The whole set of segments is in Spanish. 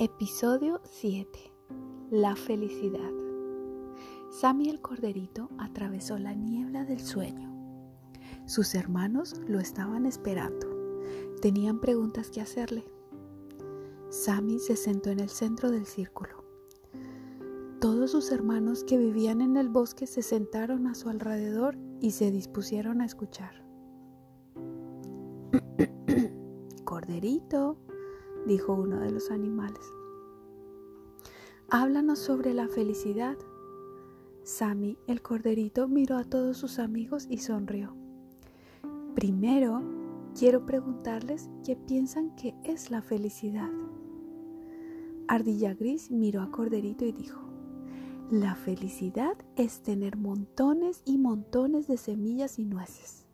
Episodio 7. La felicidad. Sammy el corderito atravesó la niebla del sueño. Sus hermanos lo estaban esperando. Tenían preguntas que hacerle. Sammy se sentó en el centro del círculo. Todos sus hermanos que vivían en el bosque se sentaron a su alrededor y se dispusieron a escuchar. Corderito, dijo uno de los animales. Háblanos sobre la felicidad. Sammy, el corderito, miró a todos sus amigos y sonrió. Primero, quiero preguntarles qué piensan que es la felicidad. Ardilla Gris miró a Corderito y dijo, la felicidad es tener montones y montones de semillas y nueces.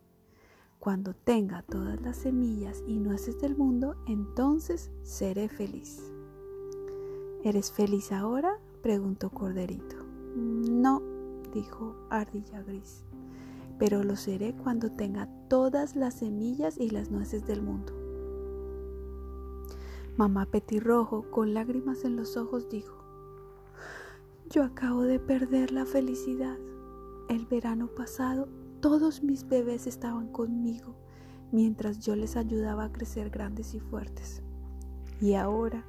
Cuando tenga todas las semillas y nueces del mundo, entonces seré feliz. ¿Eres feliz ahora? preguntó Corderito. No, dijo Ardilla Gris, pero lo seré cuando tenga todas las semillas y las nueces del mundo. Mamá Petirrojo, con lágrimas en los ojos, dijo, yo acabo de perder la felicidad. El verano pasado todos mis bebés estaban conmigo mientras yo les ayudaba a crecer grandes y fuertes. Y ahora,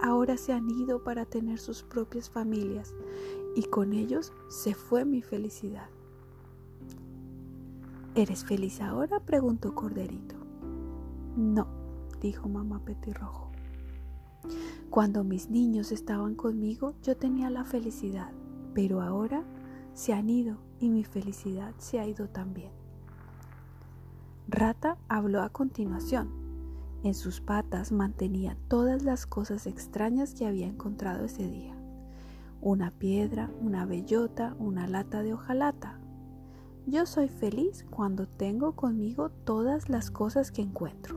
ahora se han ido para tener sus propias familias y con ellos se fue mi felicidad. ¿Eres feliz ahora? preguntó Corderito. No, dijo mamá Petirrojo. Cuando mis niños estaban conmigo yo tenía la felicidad, pero ahora se han ido y mi felicidad se ha ido también. Rata habló a continuación. En sus patas mantenía todas las cosas extrañas que había encontrado ese día. Una piedra, una bellota, una lata de hojalata. Yo soy feliz cuando tengo conmigo todas las cosas que encuentro.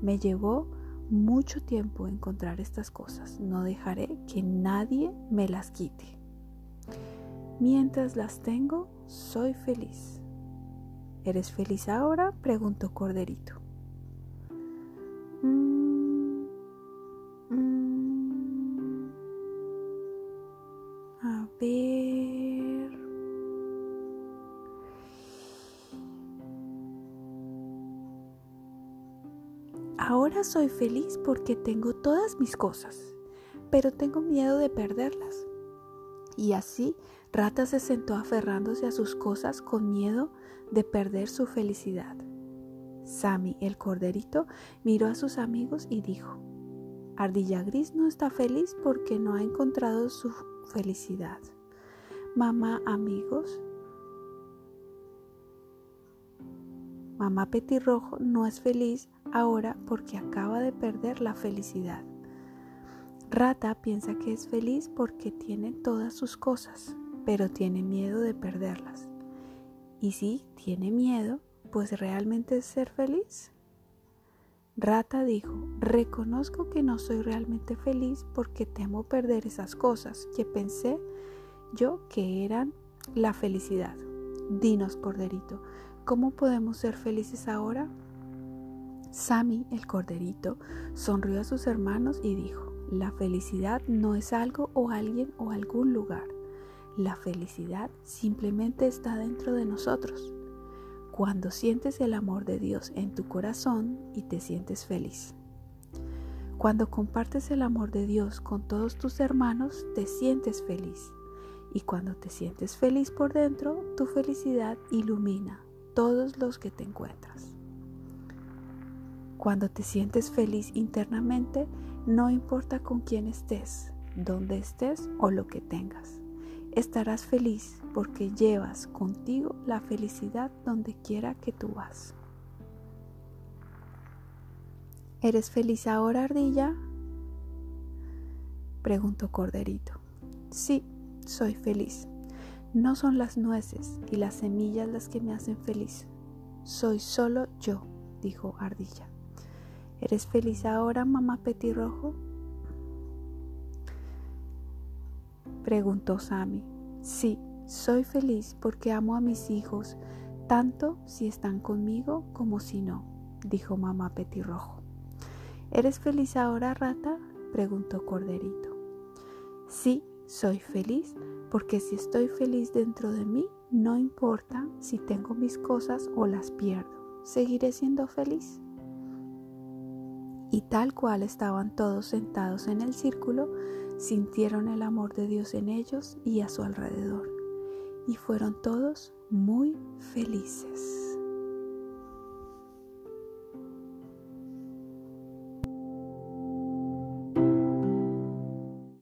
Me llevó mucho tiempo encontrar estas cosas. No dejaré que nadie me las quite. Mientras las tengo, soy feliz. ¿Eres feliz ahora? preguntó Corderito. Mm, mm. a ver. Ahora soy feliz porque tengo todas mis cosas, pero tengo miedo de perderlas. Y así Rata se sentó aferrándose a sus cosas con miedo de perder su felicidad. Sammy, el corderito, miró a sus amigos y dijo, Ardilla Gris no está feliz porque no ha encontrado su felicidad. Mamá, amigos, Mamá Petirrojo no es feliz ahora porque acaba de perder la felicidad. Rata piensa que es feliz porque tiene todas sus cosas, pero tiene miedo de perderlas. Y si tiene miedo, pues realmente es ser feliz. Rata dijo, reconozco que no soy realmente feliz porque temo perder esas cosas que pensé yo que eran la felicidad. Dinos, corderito, ¿cómo podemos ser felices ahora? Sammy, el corderito, sonrió a sus hermanos y dijo, la felicidad no es algo o alguien o algún lugar. La felicidad simplemente está dentro de nosotros. Cuando sientes el amor de Dios en tu corazón y te sientes feliz. Cuando compartes el amor de Dios con todos tus hermanos, te sientes feliz. Y cuando te sientes feliz por dentro, tu felicidad ilumina todos los que te encuentras. Cuando te sientes feliz internamente, no importa con quién estés, dónde estés o lo que tengas. Estarás feliz porque llevas contigo la felicidad donde quiera que tú vas. ¿Eres feliz ahora, ardilla? Preguntó Corderito. Sí, soy feliz. No son las nueces y las semillas las que me hacen feliz. Soy solo yo, dijo Ardilla. ¿Eres feliz ahora, mamá petirrojo? Preguntó Sammy. Sí, soy feliz porque amo a mis hijos, tanto si están conmigo como si no, dijo mamá petirrojo. ¿Eres feliz ahora, rata? preguntó Corderito. Sí, soy feliz, porque si estoy feliz dentro de mí, no importa si tengo mis cosas o las pierdo, seguiré siendo feliz. Y tal cual estaban todos sentados en el círculo, sintieron el amor de Dios en ellos y a su alrededor, y fueron todos muy felices.